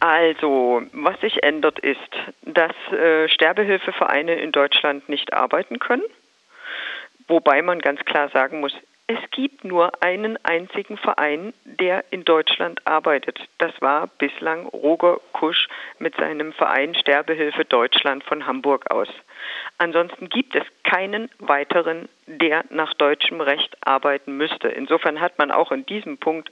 Also, was sich ändert, ist, dass äh, Sterbehilfevereine in Deutschland nicht arbeiten können. Wobei man ganz klar sagen muss, es gibt nur einen einzigen Verein, der in Deutschland arbeitet. Das war bislang Roger Kusch mit seinem Verein Sterbehilfe Deutschland von Hamburg aus. Ansonsten gibt es keinen weiteren, der nach deutschem Recht arbeiten müsste. Insofern hat man auch in diesem Punkt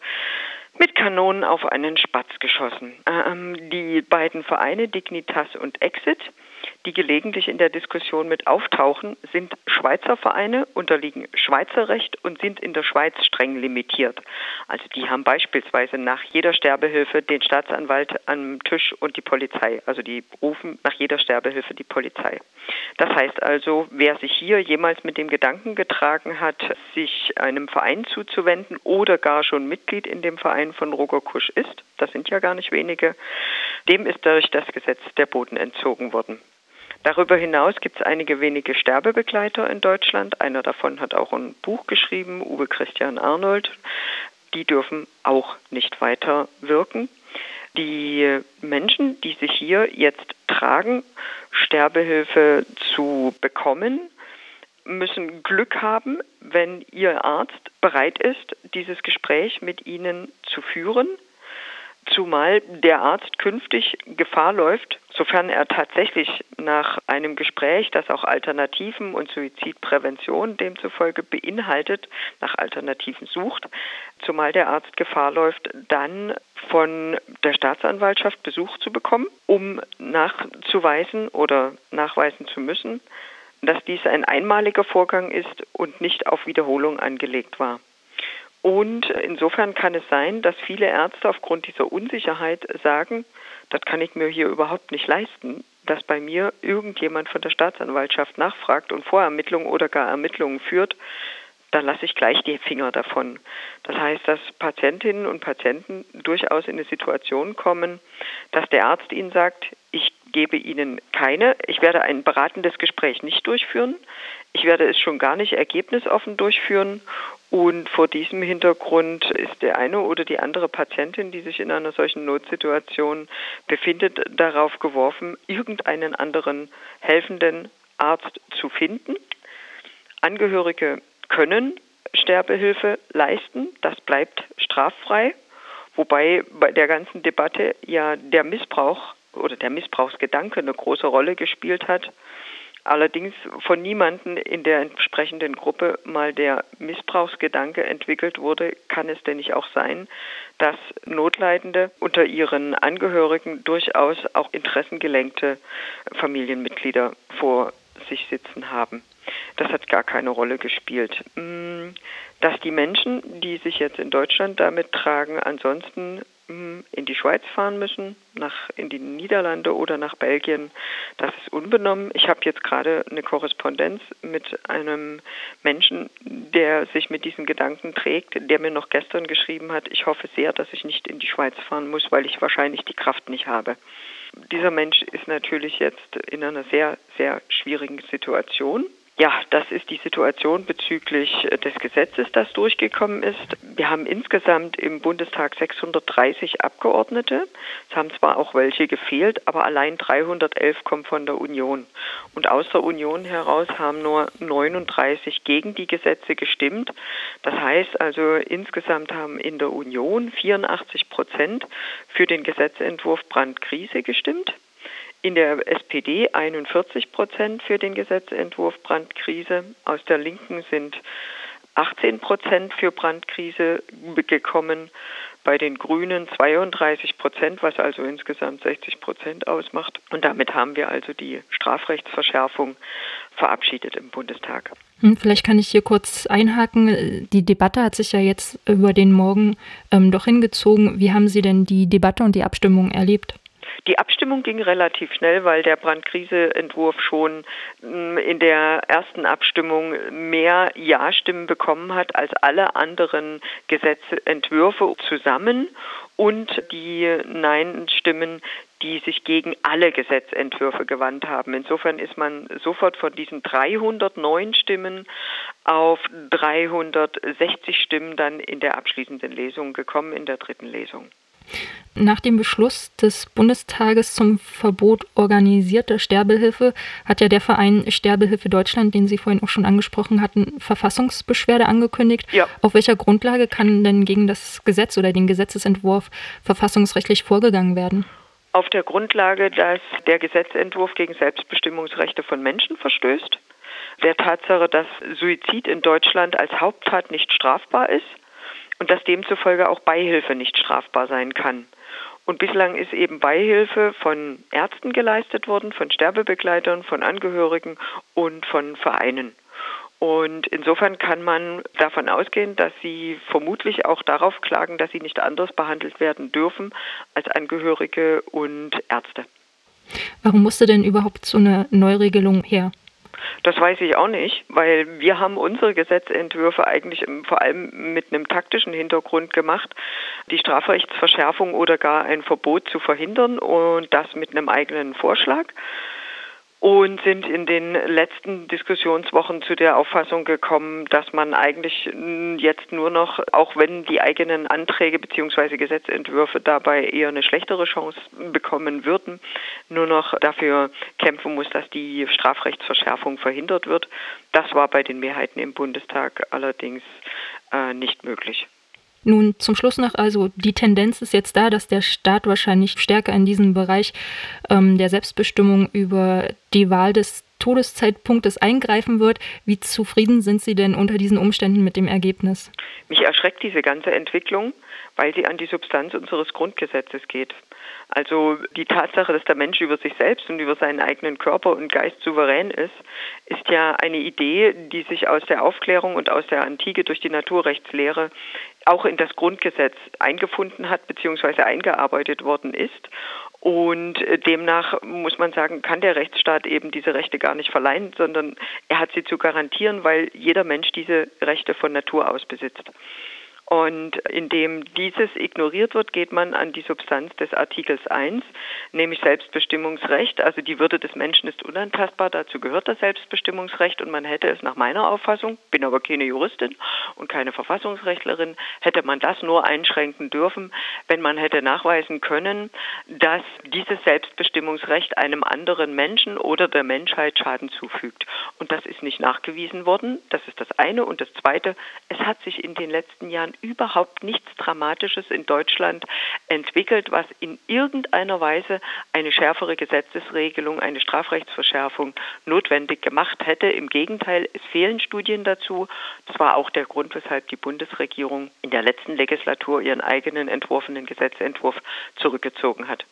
mit Kanonen auf einen Spatz geschossen. Ähm, die beiden Vereine Dignitas und Exit die gelegentlich in der Diskussion mit auftauchen, sind Schweizer Vereine, unterliegen Schweizer Recht und sind in der Schweiz streng limitiert. Also die haben beispielsweise nach jeder Sterbehilfe den Staatsanwalt am Tisch und die Polizei. Also die rufen nach jeder Sterbehilfe die Polizei. Das heißt also, wer sich hier jemals mit dem Gedanken getragen hat, sich einem Verein zuzuwenden oder gar schon Mitglied in dem Verein von Roger Kusch ist, das sind ja gar nicht wenige, dem ist durch das Gesetz der Boden entzogen worden. Darüber hinaus gibt es einige wenige Sterbebegleiter in Deutschland. Einer davon hat auch ein Buch geschrieben, Uwe Christian Arnold. Die dürfen auch nicht weiter wirken. Die Menschen, die sich hier jetzt tragen, Sterbehilfe zu bekommen, müssen Glück haben, wenn ihr Arzt bereit ist, dieses Gespräch mit ihnen zu führen zumal der Arzt künftig Gefahr läuft, sofern er tatsächlich nach einem Gespräch, das auch Alternativen und Suizidprävention demzufolge beinhaltet, nach Alternativen sucht, zumal der Arzt Gefahr läuft, dann von der Staatsanwaltschaft Besuch zu bekommen, um nachzuweisen oder nachweisen zu müssen, dass dies ein einmaliger Vorgang ist und nicht auf Wiederholung angelegt war. Und insofern kann es sein, dass viele Ärzte aufgrund dieser Unsicherheit sagen, das kann ich mir hier überhaupt nicht leisten, dass bei mir irgendjemand von der Staatsanwaltschaft nachfragt und Vorermittlungen oder gar Ermittlungen führt, dann lasse ich gleich die Finger davon. Das heißt, dass Patientinnen und Patienten durchaus in eine Situation kommen, dass der Arzt ihnen sagt, ich gebe Ihnen keine, ich werde ein beratendes Gespräch nicht durchführen, ich werde es schon gar nicht ergebnisoffen durchführen und vor diesem Hintergrund ist der eine oder die andere Patientin, die sich in einer solchen Notsituation befindet, darauf geworfen, irgendeinen anderen helfenden Arzt zu finden. Angehörige können Sterbehilfe leisten, das bleibt straffrei, wobei bei der ganzen Debatte ja der Missbrauch oder der Missbrauchsgedanke eine große Rolle gespielt hat. Allerdings von niemandem in der entsprechenden Gruppe mal der Missbrauchsgedanke entwickelt wurde, kann es denn nicht auch sein, dass Notleidende unter ihren Angehörigen durchaus auch interessengelenkte Familienmitglieder vor sich sitzen haben. Das hat gar keine Rolle gespielt. Mm, dass die Menschen, die sich jetzt in Deutschland damit tragen, ansonsten in die Schweiz fahren müssen, nach in die Niederlande oder nach Belgien, das ist unbenommen. Ich habe jetzt gerade eine Korrespondenz mit einem Menschen, der sich mit diesen Gedanken trägt, der mir noch gestern geschrieben hat, ich hoffe sehr, dass ich nicht in die Schweiz fahren muss, weil ich wahrscheinlich die Kraft nicht habe. Dieser Mensch ist natürlich jetzt in einer sehr, sehr schwierigen Situation. Ja, das ist die Situation bezüglich äh, des Gesetzes, das durchgekommen ist. Wir haben insgesamt im Bundestag 630 Abgeordnete. Es haben zwar auch welche gefehlt, aber allein 311 kommen von der Union. Und aus der Union heraus haben nur 39 gegen die Gesetze gestimmt. Das heißt also, insgesamt haben in der Union 84 Prozent für den Gesetzentwurf Brandkrise gestimmt in der SPD 41 Prozent für den Gesetzentwurf Brandkrise. Aus der Linken sind 18 Prozent für Brandkrise gekommen. Bei den Grünen 32 Prozent, was also insgesamt 60 Prozent ausmacht. Und damit haben wir also die Strafrechtsverschärfung verabschiedet im Bundestag. Hm, vielleicht kann ich hier kurz einhaken. Die Debatte hat sich ja jetzt über den Morgen ähm, doch hingezogen. Wie haben Sie denn die Debatte und die Abstimmung erlebt? Die Abstimmung ging relativ schnell, weil der Brandkriseentwurf schon mm, in der ersten Abstimmung mehr Ja-Stimmen bekommen hat als alle anderen Gesetzentwürfe zusammen und die Nein-Stimmen, die sich gegen alle Gesetzentwürfe gewandt haben. Insofern ist man sofort von diesen 309 Stimmen auf 360 Stimmen dann in der abschließenden Lesung gekommen, in der dritten Lesung. Nach dem Beschluss des Bundestages zum Verbot organisierter Sterbehilfe hat ja der Verein Sterbehilfe Deutschland, den Sie vorhin auch schon angesprochen hatten, Verfassungsbeschwerde angekündigt. Ja. Auf welcher Grundlage kann denn gegen das Gesetz oder den Gesetzesentwurf verfassungsrechtlich vorgegangen werden? Auf der Grundlage, dass der Gesetzentwurf gegen Selbstbestimmungsrechte von Menschen verstößt, der Tatsache, dass Suizid in Deutschland als Haupttat nicht strafbar ist und dass demzufolge auch Beihilfe nicht strafbar sein kann. Und bislang ist eben Beihilfe von Ärzten geleistet worden, von Sterbebegleitern, von Angehörigen und von Vereinen. Und insofern kann man davon ausgehen, dass sie vermutlich auch darauf klagen, dass sie nicht anders behandelt werden dürfen als Angehörige und Ärzte. Warum musste denn überhaupt so eine Neuregelung her? Das weiß ich auch nicht, weil wir haben unsere Gesetzentwürfe eigentlich vor allem mit einem taktischen Hintergrund gemacht, die Strafrechtsverschärfung oder gar ein Verbot zu verhindern und das mit einem eigenen Vorschlag und sind in den letzten Diskussionswochen zu der Auffassung gekommen, dass man eigentlich jetzt nur noch, auch wenn die eigenen Anträge bzw. Gesetzentwürfe dabei eher eine schlechtere Chance bekommen würden, nur noch dafür kämpfen muss, dass die Strafrechtsverschärfung verhindert wird. Das war bei den Mehrheiten im Bundestag allerdings äh, nicht möglich. Nun zum Schluss noch, also die Tendenz ist jetzt da, dass der Staat wahrscheinlich stärker in diesem Bereich ähm, der Selbstbestimmung über die Wahl des Todeszeitpunktes eingreifen wird. Wie zufrieden sind Sie denn unter diesen Umständen mit dem Ergebnis? Mich erschreckt diese ganze Entwicklung, weil sie an die Substanz unseres Grundgesetzes geht. Also die Tatsache, dass der Mensch über sich selbst und über seinen eigenen Körper und Geist souverän ist, ist ja eine Idee, die sich aus der Aufklärung und aus der Antike durch die Naturrechtslehre auch in das Grundgesetz eingefunden hat bzw. eingearbeitet worden ist. Und demnach muss man sagen, kann der Rechtsstaat eben diese Rechte gar nicht verleihen, sondern er hat sie zu garantieren, weil jeder Mensch diese Rechte von Natur aus besitzt. Und indem dieses ignoriert wird, geht man an die Substanz des Artikels 1, nämlich Selbstbestimmungsrecht. Also die Würde des Menschen ist unantastbar, dazu gehört das Selbstbestimmungsrecht und man hätte es nach meiner Auffassung, bin aber keine Juristin und keine Verfassungsrechtlerin, hätte man das nur einschränken dürfen, wenn man hätte nachweisen können, dass dieses Selbstbestimmungsrecht einem anderen Menschen oder der Menschheit Schaden zufügt. Und das ist nicht nachgewiesen worden. Das ist das eine. Und das zweite, es hat sich in den letzten Jahren überhaupt nichts Dramatisches in Deutschland entwickelt, was in irgendeiner Weise eine schärfere Gesetzesregelung, eine Strafrechtsverschärfung notwendig gemacht hätte. Im Gegenteil, es fehlen Studien dazu. Das war auch der Grund, weshalb die Bundesregierung in der letzten Legislatur ihren eigenen entworfenen Gesetzentwurf zurückgezogen hat.